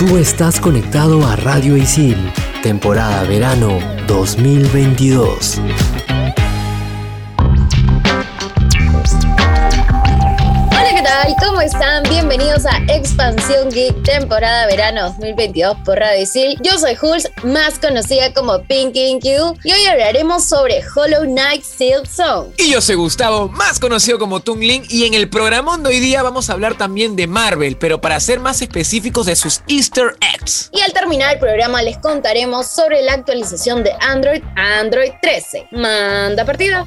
Tú estás conectado a Radio Isil, temporada verano 2022. ¿Cómo están? Bienvenidos a Expansión Geek, temporada verano 2022 por Radio Isil. Yo soy Jules, más conocida como Pinky Inky y hoy hablaremos sobre Hollow Knight Silk Song. Y yo soy Gustavo, más conocido como Tung Ling, y en el programa de hoy día vamos a hablar también de Marvel, pero para ser más específicos de sus Easter eggs. Y al terminar el programa les contaremos sobre la actualización de Android Android 13. Manda partida.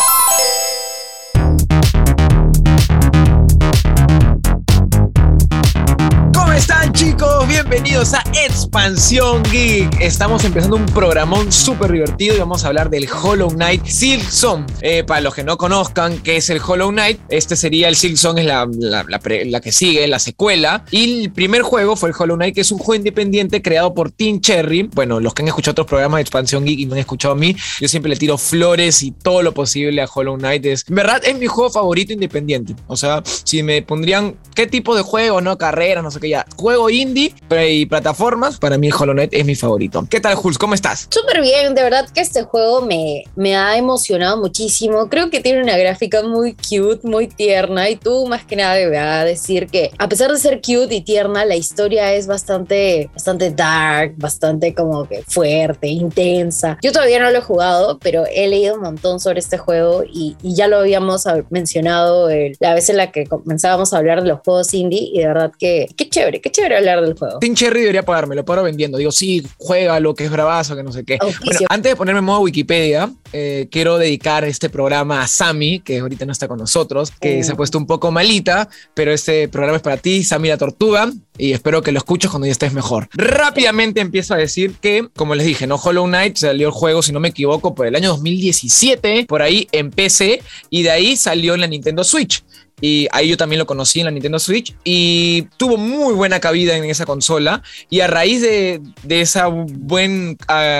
Chicos? Bienvenidos a Expansión Geek. Estamos empezando un programón súper divertido y vamos a hablar del Hollow Knight Silksong. Eh, para los que no conozcan qué es el Hollow Knight, este sería el Silksong, es la, que sigue, la secuela. Y el primer juego fue el Hollow Knight, que es un juego independiente creado por Team Cherry. Bueno, los que han escuchado otros programas de Expansión Geek y no han escuchado a mí, yo siempre le tiro flores y todo lo posible a Hollow Knight. Es, en verdad, es mi juego favorito independiente. O sea, si me pondrían qué tipo de juego, no carrera, no sé qué ya. Juego indie y plataformas, para mí Hollow Knight es mi favorito. ¿Qué tal, Jules? ¿Cómo estás? Súper bien, de verdad que este juego me, me ha emocionado muchísimo. Creo que tiene una gráfica muy cute, muy tierna. Y tú, más que nada, me a decir que, a pesar de ser cute y tierna, la historia es bastante, bastante dark, bastante como que fuerte, intensa. Yo todavía no lo he jugado, pero he leído un montón sobre este juego y, y ya lo habíamos mencionado el- la vez en la que comenzábamos a hablar de los juegos indie. Y de verdad que, qué chévere, qué chévere hablar del juego. Team Cherry debería pagarme, lo paro vendiendo. Digo, sí, juega lo que es bravazo, que no sé qué. Auspicio. Bueno, antes de ponerme en modo Wikipedia, eh, quiero dedicar este programa a Sami, que ahorita no está con nosotros, que Oh. se ha puesto un poco malita, pero este programa es para ti, Sami la Tortuga, y espero que lo escuches cuando ya estés mejor. Rápidamente empiezo a decir que, como les dije, no Hollow Knight salió el juego, si no me equivoco, por el año 2017, por ahí en PC, y de ahí salió en la Nintendo Switch. Y ahí yo también lo conocí en la Nintendo Switch y tuvo muy buena cabida en esa consola. Y a raíz de, de esa buena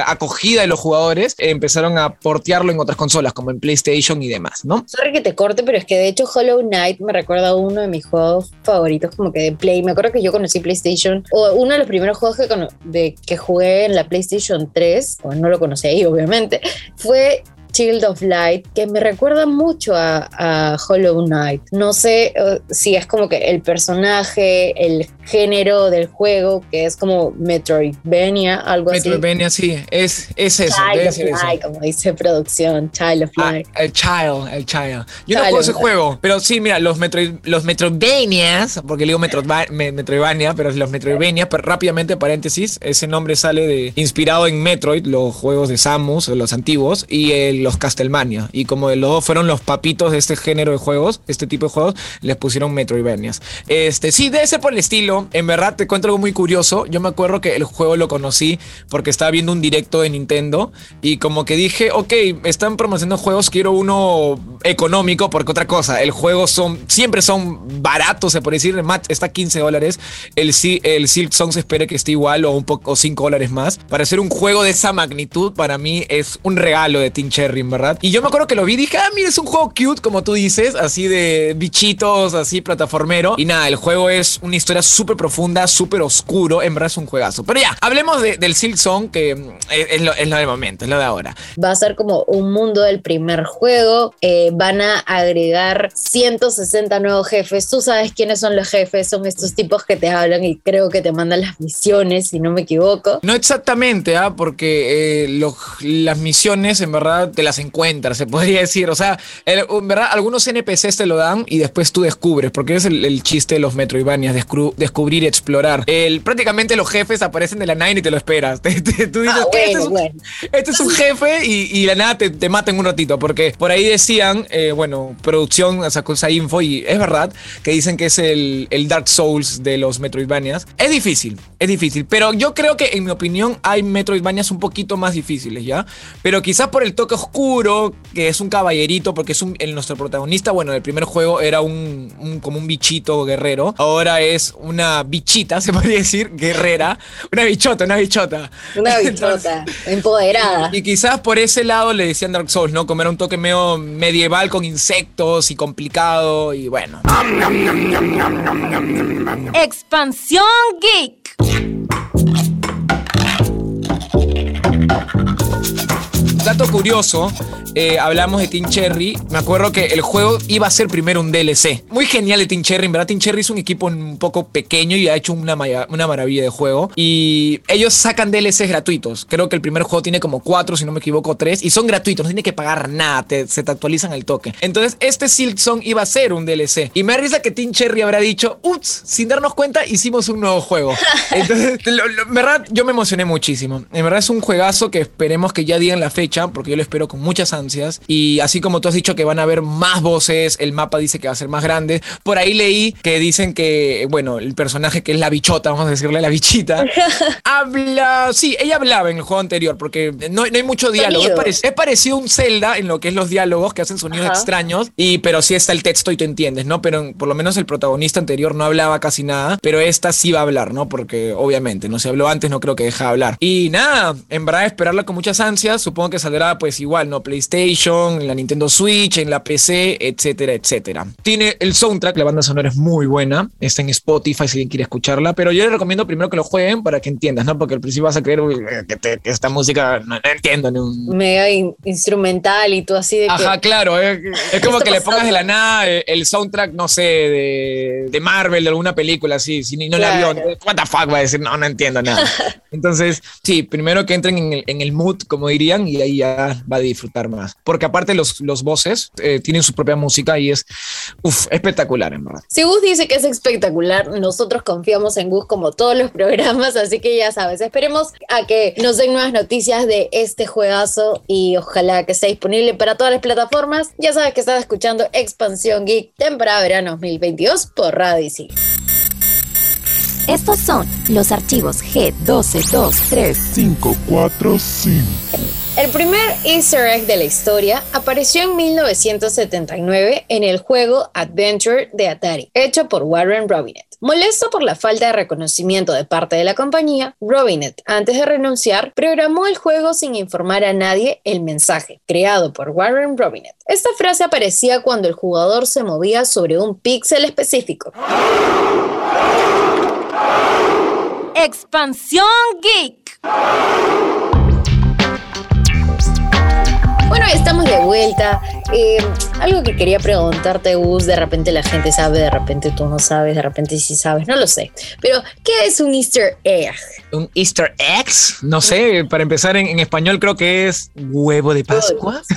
acogida de los jugadores, empezaron a portearlo en otras consolas, como en PlayStation y demás, ¿no? Sorry que te corte, pero es que de hecho Hollow Knight me recuerda uno de mis juegos favoritos como que de Play. Me acuerdo que yo conocí PlayStation, o uno de los primeros juegos que, que jugué en la PlayStation 3, o no lo conocí ahí obviamente, fue Child of Light, que me recuerda mucho a, Hollow Knight. No sé eh, si es como que el personaje, el género del juego, que es como Metroidvania, algo así. Metroidvania, sí, es, es eso. Child of eso. Light, como dice producción, Child of Ah, Light. el Child, el Child. Yo no juego ese juego, pero sí, mira, los, Metroid, los Metroidvanias, porque le digo Metroidva- me- Metroidvania, pero los Metroidvanias, pero rápidamente paréntesis, ese nombre sale de inspirado en Metroid, los juegos de Samus, los antiguos, y los Castlevania. Y como los dos fueron los papitos de este género de juegos, este tipo de juegos, les pusieron Metroidvanias. Este, sí, debe ser por el estilo. En verdad, te cuento algo muy curioso. Yo me acuerdo que el juego lo conocí porque estaba viendo un directo de Nintendo y como que dije, ok, están promocionando juegos, quiero uno económico porque otra cosa, el juego son, siempre son baratos, se puede decir, match está a 15 dólares, el, el Silk Song se espera que esté igual o un poco, o 5 dólares más. Para hacer un juego de esa magnitud, para mí es un regalo de Team Cherry, verdad. Y yo me acuerdo que lo vi y dije, ah, mira, es un juego cute, como tú dices, así de bichitos, así plataformero. Y nada, el juego es una historia súper profunda, súper oscuro, en verdad es un juegazo. Pero ya, hablemos de- del Silk Song, que mm, es, es lo, es lo del momento, es lo de ahora. va a ser como un mundo del primer juego. eh, van a agregar 160 nuevos jefes. Tú sabes quiénes son los jefes, son estos tipos que te hablan y creo que te mandan las misiones, si no me equivoco. No exactamente, ¿ah? porque eh, lo- las misiones en verdad te las encuentras, se podría decir. O sea, el- en verdad algunos NPCs te lo dan y después tú descubres, porque es el, el chiste de los Metroidvanias, descru- descubrir y explorar. El, prácticamente los jefes aparecen de la nada y ni te lo esperas. Te- te- tú dices Ah, este, bueno, es un, bueno. este es un jefe y, y la nada te, te mata en un ratito. Porque por ahí decían, eh, bueno, producción sacó esa info y es verdad que dicen que es el, el Dark Souls de los Metroidvanias. Es difícil, es difícil. Pero yo creo que en mi opinión hay Metroidvanias un poquito más difíciles, ¿ya? Pero quizás por el toque oscuro, que es un caballerito, porque es un, el, nuestro protagonista, bueno, el primer juego era un, un- como un bichito guerrero. Ahora es una bichita, se podría decir, guerrera. Una bichota, una bichota. Una Entonces, bichota empoderada. y quizás por ese lado le decían Dark Souls, ¿no? Como era un toque medio medieval con insectos y complicado y bueno. Expansión Geek. Dato curioso, eh, hablamos de Team Cherry. Me acuerdo que el juego iba a ser primero un DLC. Muy genial de Team Cherry. En verdad, Team Cherry es un equipo un poco pequeño y ha hecho una, maravilla de juego. Y ellos sacan DLCs gratuitos. Creo que el primer juego tiene como cuatro, si no me equivoco, tres. Y son gratuitos, no tiene que pagar nada. te- se te actualizan al toque. Entonces, este Silksong iba a ser un DLC. Y me da risa que Team Cherry habrá dicho, ups, sin darnos cuenta, hicimos un nuevo juego. Entonces, en verdad, yo me emocioné muchísimo. En verdad, es un juegazo que esperemos que ya digan la fecha, porque yo lo espero con muchas ansias. Y así como tú has dicho que van a haber más voces, el mapa dice que va a ser más grande. Por ahí leí que dicen que, bueno, el personaje que es la bichota, vamos a decirle la bichita, habla. Sí, ella hablaba en el juego anterior, porque no, no hay mucho diálogo. Es, Sonido. parec- es parecido a un Zelda en lo que es los diálogos, que hacen sonidos Ajá. extraños, y, pero sí está el texto y tú entiendes, ¿no? Pero por lo menos el protagonista anterior no hablaba casi nada, pero esta sí va a hablar, ¿no? Porque obviamente no se habló antes, no creo que deje de hablar. Y nada, en verdad esperarla con muchas ansias, supongo que saldrá pues igual, ¿no? PlayStation, en la Nintendo Switch, en la PC, etcétera, etcétera. Tiene el soundtrack, la banda sonora es muy buena, está en Spotify si alguien quiere escucharla, pero yo le recomiendo primero que lo jueguen para que entiendas, ¿no? Porque al principio vas a creer "Uy, que, te- que esta música no, no entiendo ni un, Mega in- instrumental y tú así de que. Ajá, claro. Es, es como que le pongas pasando? de la nada eh, el soundtrack, no sé, de, de Marvel, de alguna película así, si no la Claro. vio. What the fuck va a decir, no, no entiendo nada. Entonces, sí, primero que entren en el, en el mood, como dirían, y ahí ya va a disfrutar más. Porque aparte los, los voces eh, tienen su propia música y es espectacular, en verdad. Si Gus dice que es espectacular, nosotros confiamos en Gus como todos los programas, así que ya sabes, esperemos a que nos den nuevas noticias de este juegazo y ojalá que esté disponible para todas las plataformas. Ya sabes que estás escuchando Expansión Geek, temporada verano 2022 por Radio. Estos son los archivos G1223. 545. El primer easter egg de la historia apareció en 1979 en el juego Adventure de Atari, hecho por Warren Robinet. Molesto por la falta de reconocimiento de parte de la compañía, Robinet, antes de renunciar, programó el juego sin informar a nadie el mensaje, creado por Warren Robinet. Esta frase aparecía cuando el jugador se movía sobre un píxel específico. Expansión Geek. Bueno, estamos de vuelta. Eh, algo que quería preguntarte, Gus, de repente la gente sabe, de repente tú no sabes, de repente sí sabes, no lo sé. Pero, ¿qué es un easter egg? Un Easter eggs, no sé, para empezar en, en español creo que es huevo de Pascua. Sí,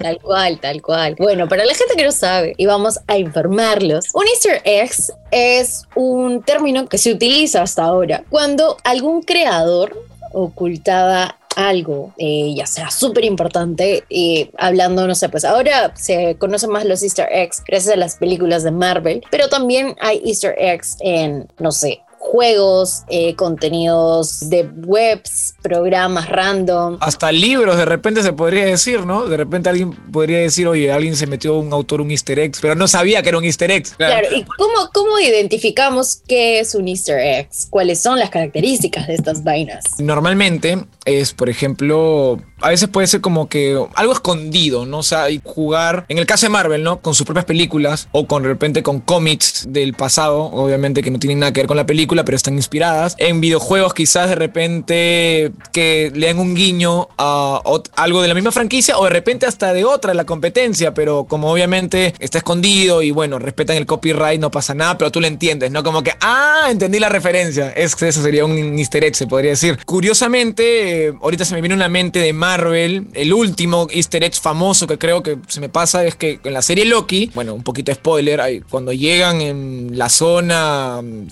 tal cual, tal cual. Bueno, para la gente que no sabe, y vamos a informarlos, un easter egg es un término que se utiliza hasta ahora cuando algún creador ocultaba algo, eh, ya sea súper importante, y hablando, no sé, pues ahora se conocen más los easter eggs gracias a las películas de Marvel, pero también hay easter eggs en, no sé, juegos, eh, contenidos de webs, programas random. Hasta libros de repente se podría decir, ¿no? De repente alguien podría decir, oye, alguien se metió un autor un easter egg, pero no sabía que era un easter egg. Claro, ¿y cómo, cómo identificamos qué es un easter egg? ¿Cuáles son las características de estas vainas? Normalmente es, por ejemplo, a veces puede ser como que algo escondido, ¿no? O sea, y jugar, en el caso de Marvel, ¿no? Con sus propias películas o con de repente con cómics del pasado, obviamente que no tienen nada que ver con la película pero están inspiradas. En videojuegos quizás de repente que le den un guiño a algo de la misma franquicia o de repente hasta de otra, la competencia, pero como obviamente está escondido y bueno, respetan el copyright, no pasa nada, pero tú lo entiendes, ¿no? Como que, ah, entendí la referencia. Es que eso sería un easter egg, se podría decir. Curiosamente, eh, ahorita se me viene a la mente de Marvel, el último easter egg famoso que creo que se me pasa es que en la serie Loki, bueno, un poquito spoiler, cuando llegan en la zona mm,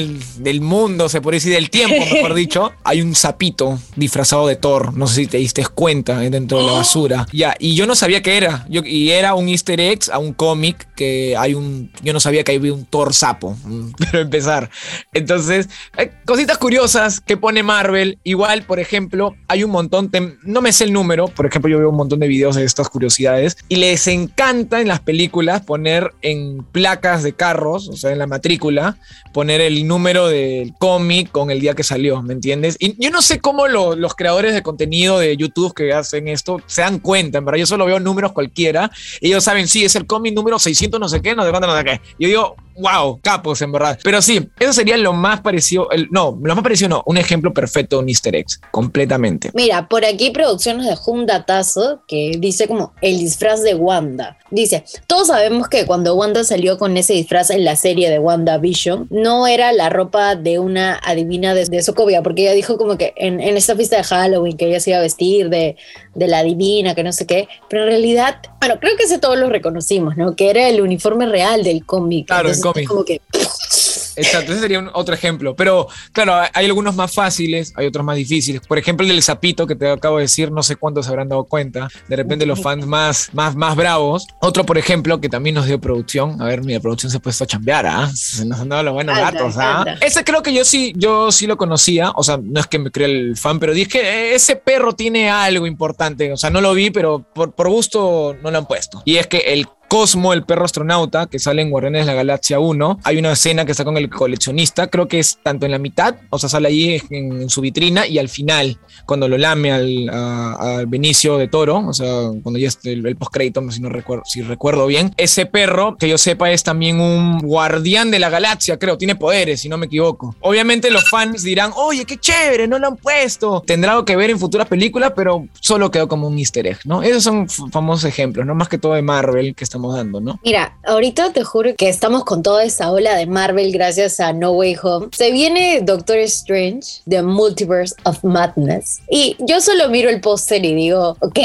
final del mundo, se podría decir del tiempo, mejor dicho, hay un sapito disfrazado de Thor, no sé si te diste cuenta, eh, dentro de la basura. Ya, y yo no sabía qué era, yo, y era un easter egg a un cómic que hay un, yo no sabía que había un Thor sapo, mm, pero empezar. Entonces, hay cositas curiosas que pone Marvel. Igual, por ejemplo, hay un montón, no me sé el número, por ejemplo, yo veo un montón de videos de estas curiosidades y les encanta en las películas poner en placas de carros, o sea, en la matrícula, poner el número del cómic con el día que salió, ¿me entiendes? Y yo no sé cómo lo- los creadores de contenido de YouTube que hacen esto se dan cuenta, en verdad, yo solo veo números cualquiera y ellos saben, sí, es el cómic número 600 no sé qué, no sé cuánto, no sé qué. Yo digo, wow, capos, en verdad. Pero sí, eso sería lo más parecido, el, no, lo más parecido no, un ejemplo perfecto de un easter egg, completamente. Mira, por aquí producciones de un datazo que dice como el disfraz de Wanda. Dice, todos sabemos que cuando Wanda salió con ese disfraz en la serie de WandaVision, no era la ropa de una adivina de, de Sokovia, porque ella dijo como que en, en esta fiesta de Halloween que ella se iba a vestir de, de la adivina, que no sé qué, pero en realidad, bueno, creo que ese todos lo reconocimos, ¿no? Que era el uniforme real del cómic. Claro, Entonces, cómic. es Como que Exacto, ese sería un- otro ejemplo. Pero claro, hay- algunos más fáciles, hay otros más difíciles. Por ejemplo, el del sapito que te acabo de decir, no sé cuántos se habrán dado cuenta. De repente los fans más, más, más bravos. Otro, por ejemplo, que también nos dio producción. A ver, mi producción se ha puesto a chambear, ¿ah? Se nos han dado los buenos Anda, datos, ¿ah? anda. Ese creo que yo sí, yo sí lo conocía. O sea, no es que me crea el fan, pero dije, "Eh, ese perro tiene algo importante. O sea, no lo vi, pero por, por gusto no lo han puesto. Y es que el Cosmo, el perro astronauta, que sale en Guardianes de la Galaxia 1. Hay una escena que está con el coleccionista, creo que es tanto en la mitad, o sea, sale ahí en, su vitrina y al final, cuando lo lame al, a- Benicio de Toro, o sea, cuando ya esté el, el postcrédito, si no recuerdo, si recuerdo bien, ese perro, que yo sepa, es también un guardián de la galaxia, creo, tiene poderes, si no me equivoco. Obviamente los fans dirán, oye, qué chévere, no lo han puesto. Tendrá algo que ver en futuras películas, pero solo quedó como un easter egg, ¿no? Esos son famosos ejemplos, no más que todo de Marvel que dando, ¿no? Mira, ahorita te juro que estamos con toda esta ola de Marvel gracias a No Way Home. Se viene Doctor Strange, The Multiverse of Madness. Y yo solo miro el póster y digo, ok,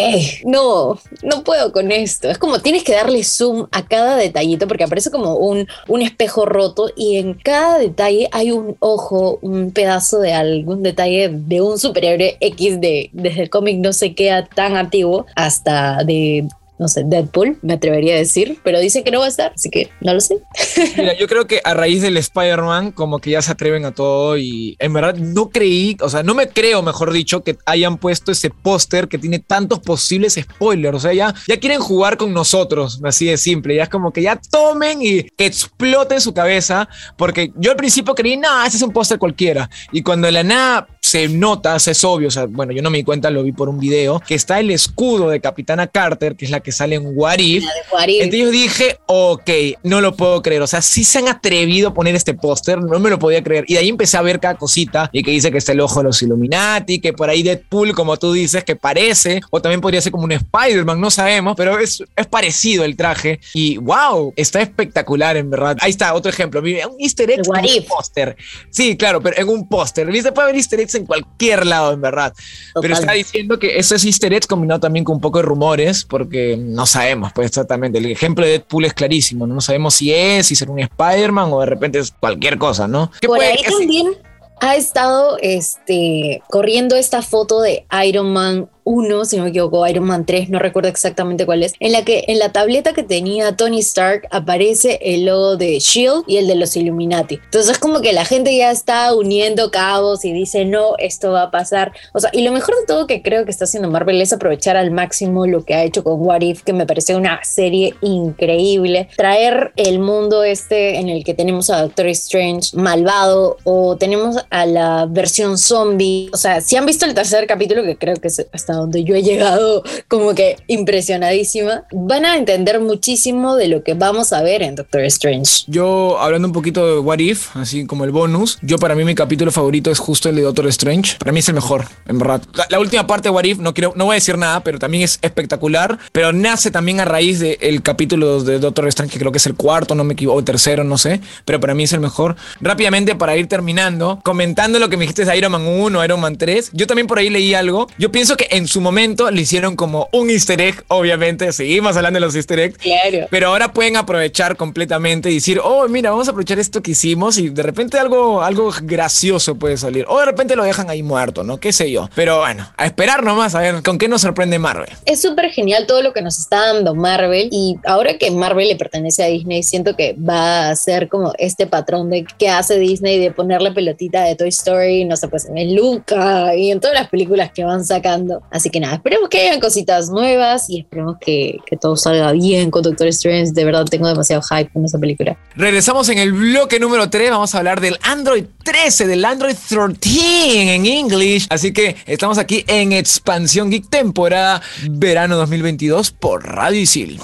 no, no puedo con esto. Es como tienes que darle zoom a cada detallito porque aparece como un, un espejo roto y en cada detalle hay un ojo, un pedazo de algún detalle de un superhéroe X de, desde el cómic no sé qué tan antiguo hasta de no sé, Deadpool, me atrevería a decir, pero dice que no va a estar, así que no lo sé. Mira, yo creo que a raíz del Spider-Man, como que ya se atreven a todo y en verdad no creí, o sea, no me creo, mejor dicho, que hayan puesto ese póster que tiene tantos posibles spoilers. O sea, ya, ya quieren jugar con nosotros, así de simple. Ya es como que ya tomen y que exploten su cabeza, porque yo al principio creí, no, ese es un póster cualquiera. Y cuando la nada se nota, se es obvio, o sea, bueno, yo no me di cuenta, lo vi por un video, que está el escudo de Capitana Carter, que es la que sale en What If. La de What If. Entonces yo dije, ok, no lo puedo creer. O sea, sí se han atrevido a poner este póster, no me lo podía creer. Y de ahí empecé a ver cada cosita y que dice que está el ojo de los Illuminati, que por ahí Deadpool, como tú dices, que parece, o también podría ser como un Spider-Man, no sabemos, pero es, es parecido el traje. Y wow, está espectacular en verdad. Ahí está, otro ejemplo. Un easter egg en un póster. Sí, claro, pero en un póster. ¿Viste? Puede haber easter eggs en cualquier lado, en verdad. Pero está diciendo que eso es easter eggs combinado también con un poco de rumores, porque no sabemos, pues exactamente. El ejemplo de Deadpool es clarísimo, no, No sabemos si es, si será un Spider-Man o de repente es cualquier cosa, ¿no? Por puede ahí también ha estado este, corriendo esta foto de Iron Man 1, si no me equivoco, Iron Man 3, no recuerdo exactamente cuál es, en la que en la tableta que tenía Tony Stark aparece el logo de Shield y el de los Illuminati. Entonces es como que la gente ya está uniendo cabos y dice, no, esto va a pasar. O sea, y lo mejor de todo que creo que está haciendo Marvel es aprovechar al máximo lo que ha hecho con What If, que me parece una serie increíble. Traer el mundo este en el que tenemos a Doctor Strange malvado o tenemos a la versión zombie. O sea, si han visto el tercer capítulo, que creo que se- donde yo he llegado como que impresionadísima, van a entender muchísimo de lo que vamos a ver en Doctor Strange. Yo, hablando un poquito de What If, así como el bonus, yo para mí mi capítulo favorito es justo el de Doctor Strange. Para mí es el mejor, en verdad. La, la última parte de What If, no, quiero, no voy a decir nada, pero también es espectacular. Pero nace también a raíz del capítulo de Doctor Strange, que creo que es el cuarto, no me equivoco, o tercero, no sé. Pero para mí es el mejor. Rápidamente, para ir terminando, comentando lo que me dijiste de Iron Man 1, Iron Man 3, yo también por ahí leí algo. Yo pienso que en su momento le hicieron como un easter egg, obviamente. Seguimos hablando de los easter eggs. Claro. Pero ahora pueden aprovechar completamente y decir, oh, mira, vamos a aprovechar esto que hicimos y de repente algo, algo gracioso puede salir. O de repente lo dejan ahí muerto, ¿no? ¿Qué sé yo? Pero bueno, a esperar nomás a ver con qué nos sorprende Marvel. Es súper genial todo lo que nos está dando Marvel y ahora que Marvel le pertenece a Disney, siento que va a ser como este patrón de que hace Disney de poner la pelotita de Toy Story, no sé, pues en Luca y en todas las películas que van sacando. Así que nada, esperemos que hayan cositas nuevas y esperemos que, que todo salga bien con Doctor Strange. De verdad tengo demasiado hype con esa película. Regresamos en el bloque número 3. Vamos a hablar del Android 13, del Android 13 en English. Así que estamos aquí en Expansión Geek temporada verano 2022 por Radio Isil.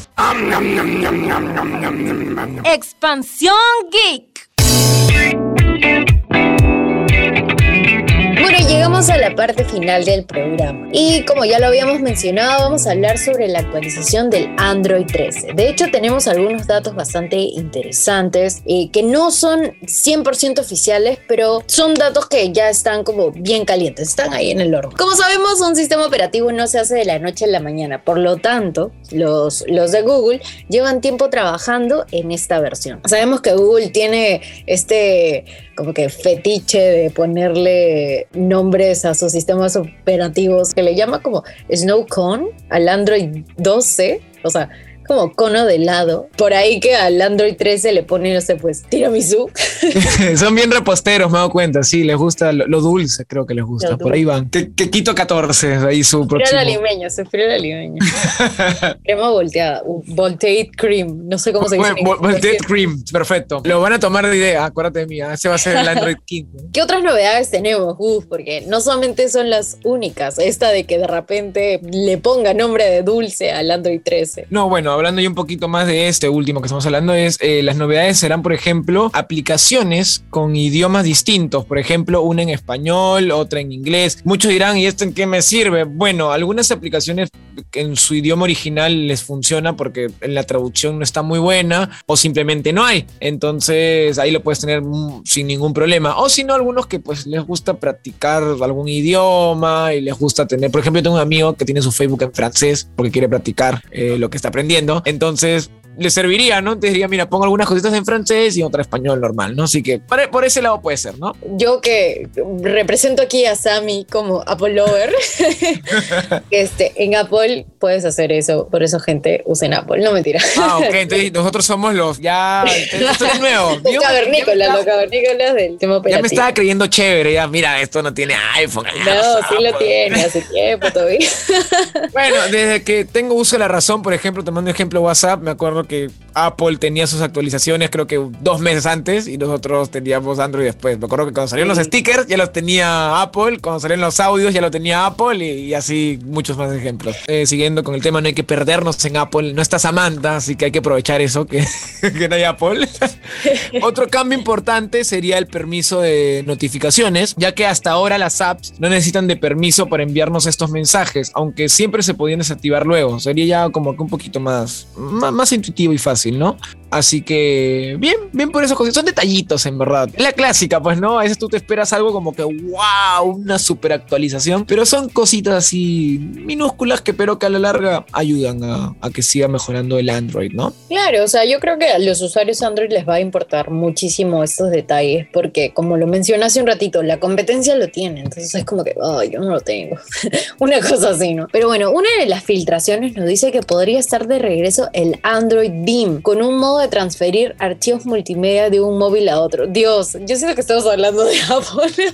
Expansión Geek. Bueno, llegamos a la parte final del programa. Y como ya lo habíamos mencionado, vamos a hablar sobre la actualización del Android 13. De hecho, tenemos algunos datos bastante interesantes eh, que no son 100% oficiales, pero son datos que ya están como bien calientes, están ahí en el horno. Como sabemos, un sistema operativo no se hace de la noche a la mañana. Por lo tanto, los, los de Google llevan tiempo trabajando en esta versión. Sabemos que Google tiene este como que fetiche de ponerle nombres a sus sistemas operativos que le llama como Snow Cone al Android 12, o sea, como cono de helado. Por ahí que al Android 13 le pone, no sé, pues tiramisú. Son bien reposteros, me dado cuenta. Sí, les gusta lo, lo dulce, creo que les gusta. Por ahí van. Que, que Quito 14, ahí su próximo. la limeña, sufrió la limeña. Crema volteada, volteate cream, no sé cómo se dice. Vol-. Volteed Cream, perfecto. Lo van a tomar de idea, acuérdate de mí. ah, Ese va a ser el Android 15. ¿Qué otras novedades tenemos? Uf, porque no solamente son las únicas, esta de que de repente le ponga nombre de dulce al Android 13. No, bueno, hablando ya un poquito más de este último que estamos hablando, es eh, las novedades serán, por ejemplo, aplicaciones con idiomas distintos. Por ejemplo, una en español, otra en inglés. Muchos dirán, ¿y esto en qué me sirve? Bueno, algunas aplicaciones en su idioma original les funciona porque en la traducción no está muy buena o simplemente no hay. Entonces ahí lo puedes tener sin ningún problema. O si no, algunos que pues les gusta practicar algún idioma y les gusta tener, por ejemplo, yo tengo un amigo que tiene su Facebook en francés porque quiere practicar eh, lo que está aprendiendo. Entonces le serviría, ¿no? Te diría, mira, pongo algunas cositas en francés y otra español normal, ¿no? Así que por, por ese lado puede ser, ¿no? Yo que represento aquí a Sammy como Apple Lover, este, en Apple puedes hacer eso, por eso gente usen Apple, no mentira. Ah, ok, entonces nosotros somos los ya. Esto es nuevo. Los cavernícolas, ya los cavernícolas del tema Ya operativo. me estaba creyendo chévere, ya mira, esto no tiene iPhone. ah, No, sí lo Apple. tiene, hace tiempo todavía. Bueno, desde que tengo uso de la razón, por ejemplo, tomando ejemplo WhatsApp, me acuerdo que Apple tenía sus actualizaciones creo que dos meses antes y nosotros teníamos Android después. Me acuerdo que cuando salieron los stickers ya los tenía Apple, cuando salieron los audios ya lo tenía Apple y, y así muchos más ejemplos. Eh, siguiendo con el tema, no hay que perdernos en Apple, no está Samantha, así que hay que aprovechar eso, que, que no hay Apple. Otro cambio importante sería el permiso de notificaciones, ya que hasta ahora las apps no necesitan de permiso para enviarnos estos mensajes, aunque siempre se podían desactivar luego. Sería ya como que un poquito más, más, más intuitivo y fácil, ¿no? Así que bien, bien por eso. Son detallitos, en verdad. La clásica, pues, ¿no? A veces tú te esperas algo como que, wow, una super actualización, pero son cositas así minúsculas que pero que a la larga ayudan a, a que siga mejorando el Android, ¿no? Claro, o sea, yo creo que a los usuarios Android les va a importar muchísimo estos detalles porque, como lo mencioné hace un ratito, la competencia lo tiene, entonces es como que, oh, yo no lo tengo. una cosa así, ¿no? Pero bueno, una de las filtraciones nos dice que podría estar de regreso el Android Beam con un modo de transferir archivos multimedia de un móvil a otro. Dios, yo siento que estamos hablando de Apple.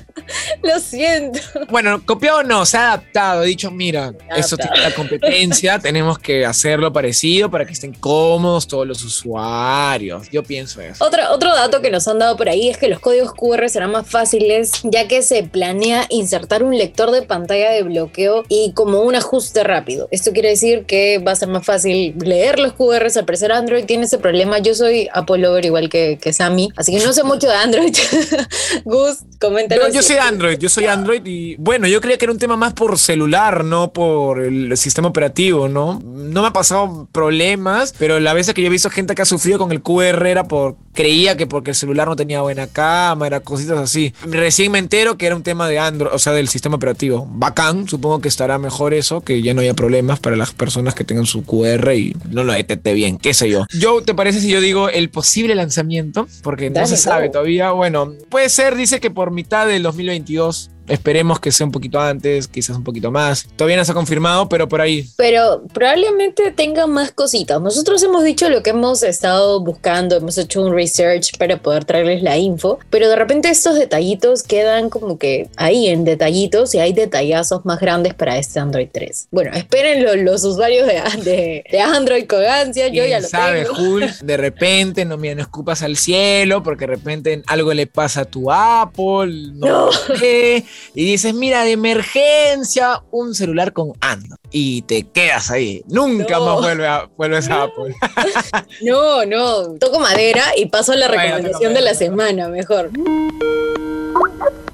Lo siento. Bueno, copiado no, se ha adaptado. Ha dicho, mira, eso tiene la competencia, tenemos que hacerlo parecido para que estén cómodos todos los usuarios. Yo pienso eso. Otro, otro dato que nos han dado por ahí es que los códigos QR serán más fáciles ya que se planea insertar un lector de pantalla de bloqueo y como un ajuste rápido. Esto quiere decir que va a ser más fácil leer los QRs. Al parecer Android tiene ese problema. Yo soy Apple lover igual que, que Sammy, así que no sé mucho de Android. Gus, coméntanos. Yo, yo soy Android, yo soy Android y bueno, yo creía que era un tema más por celular, no por el sistema operativo, ¿no? No me ha pasado problemas, pero la vez que yo he visto gente que ha sufrido con el QR era por creía que porque el celular no tenía buena cámara, cositas así. Recién me entero que era un tema de Android, o sea, del sistema operativo. Bacán, supongo que estará mejor eso, que ya no haya problemas para las personas que tengan su QR y no lo detecte bien, qué sé yo. Yo, ¿te parece si yo digo el posible lanzamiento? Porque no se sabe todavía. Bueno, puede ser, dice que por mitad del 2022. Esperemos que sea un poquito antes, quizás un poquito más. Todavía no se ha confirmado, pero por ahí. Pero probablemente tenga más cositas. Nosotros hemos dicho lo que hemos estado buscando, hemos hecho un research para poder traerles la info, pero de repente estos detallitos quedan como que ahí en detallitos y hay detallazos más grandes para este Android 3. Bueno, esperen lo- los usuarios de, de, de Android con ansia, yo ya ¿Quién lo sabe, tengo. Jul? De repente, no, mira, no escupas al cielo porque de repente algo le pasa a tu Apple, no, No. sé, y dices, mira, de emergencia, un celular con Android. Y te quedas ahí. Nunca No. más vuelve a, vuelves a Apple. No, no, toco madera y paso a la Bueno, recomendación de la semana, mejor.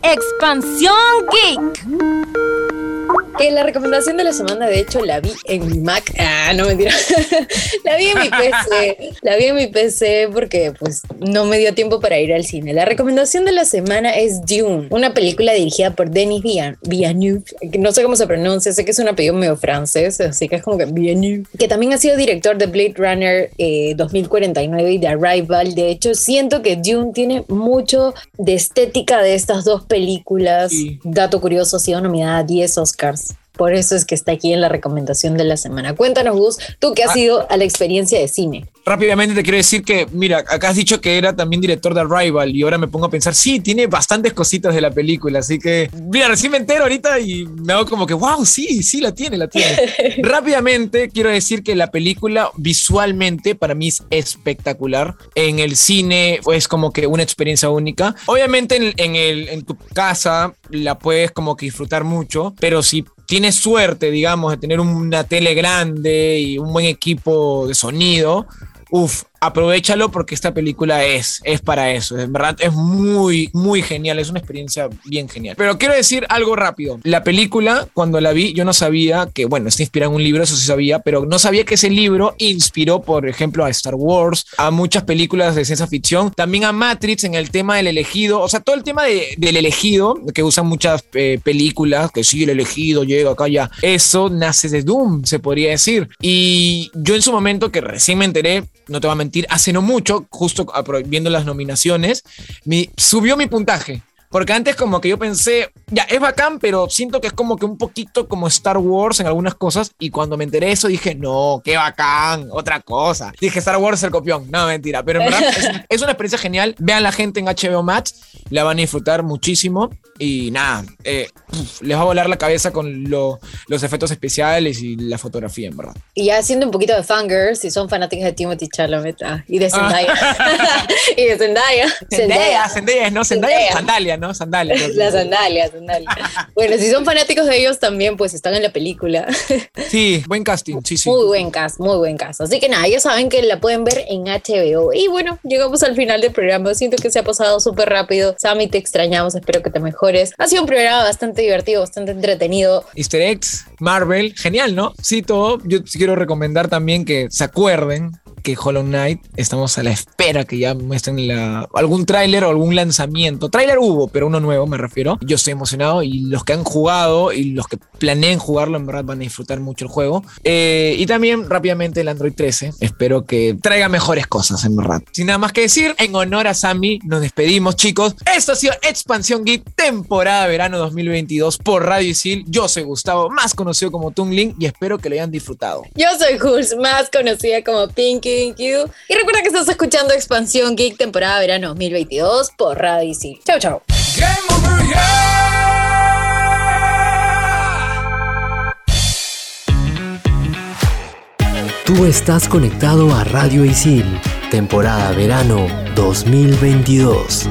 Expansión Geek. Que la recomendación de la semana, de hecho, la vi en mi Mac. Ah, no mentira. la vi en mi PC. La vi en mi PC porque, pues, no me dio tiempo para ir al cine. La recomendación de la semana es Dune, una película dirigida por Denis Villeneuve. que No sé cómo se pronuncia, sé que es un apellido medio francés, así que es como que Villeneuve. Que también ha sido director de Blade Runner eh, 2049 y de Arrival. De hecho, siento que Dune tiene mucho de estética de estas dos películas. Sí. Dato curioso, ha sido nominada a 10 Oscars. buscarse. Por eso es que está aquí en la recomendación de la semana. Cuéntanos, Gus, tú que has Ah. ido a la experiencia de cine. Rápidamente te quiero decir que, mira, acá has dicho que era también director de Arrival y ahora me pongo a pensar, sí, tiene bastantes cositas de la película, así que, mira, recién me entero ahorita y me hago como que, wow, sí, sí, la tiene, la tiene. Rápidamente quiero decir que la película visualmente para mí es espectacular. En el cine es como que una experiencia única. Obviamente en, en el, en tu casa la puedes como que disfrutar mucho, pero si tienes suerte, digamos, de tener una tele grande y un buen equipo de sonido, uff, aprovechalo porque esta película es, es para eso. En verdad es muy, muy genial. Es una experiencia bien genial. Pero quiero decir algo rápido. La película, cuando la vi, yo no sabía que, bueno, está inspirada en un libro, eso sí sabía, pero no sabía que ese libro inspiró, por ejemplo, a Star Wars, a muchas películas de ciencia ficción, también a Matrix en el tema del elegido, o sea, todo el tema de- del elegido, que usan muchas eh, películas, que sí, el elegido llega acá ya. Eso nace de Doom, se podría decir. Y yo en su momento, que recién me enteré, no te voy a mentir, hace no mucho, justo viendo las nominaciones, me subió mi puntaje. Porque antes como que yo pensé, ya, es bacán, pero siento que es como que un poquito como Star Wars en algunas cosas. Y cuando me enteré eso dije, no, qué bacán, otra cosa. Dije, Star Wars es el copión. No, mentira. Pero en verdad es, es una experiencia genial. Vean la gente en HBO Max, la van a disfrutar muchísimo. Y nada, eh, uf, les va a volar la cabeza con lo- los efectos especiales y la fotografía, en verdad. Y ya haciendo un poquito de fangirls, si son fanáticos de Timothy Chalamet ah, y de Ah. Zendaya. y de Zendaya. Zendaya, Zendaya, no, Zendaya, Zendaya. sandalia, ¿no? Sandalia. creo que La es. sandalia, sandalia. Bueno, si son fanáticos de ellos también, pues están en la película. Sí, buen casting, sí, sí. Muy buen cast, muy buen cast. Así que nada, ya saben que la pueden ver en HBO. Y bueno, llegamos al final del programa. Siento que se ha pasado súper rápido. Sammy, te extrañamos, espero que te mejores. Ha sido un programa bastante divertido, bastante entretenido. Easter eggs, Marvel, genial, ¿no? Sí, todo. Yo quiero recomendar también que se acuerden que Hollow Knight estamos a la espera que ya muestren algún tráiler o algún lanzamiento. Tráiler hubo, pero uno nuevo me refiero. Yo estoy emocionado y los que han jugado y los que planeen jugarlo en verdad van a disfrutar mucho el juego. Eh, y también rápidamente el Android 13. Espero que traiga mejores cosas en verdad. Sin nada más que decir, en honor a Sammy nos despedimos chicos. Esto ha sido Expansión Geek temporada verano 2022 por Radio Isil. Yo soy Gustavo, más conocido conocido como Toon Link, y espero que lo hayan disfrutado. Yo soy Jules, más conocida como Pinky Q. Y recuerda que estás escuchando Expansión Geek temporada verano 2022 por Radio Isil. Chau, chau. Tú estás conectado a Radio Isil, temporada verano 2022.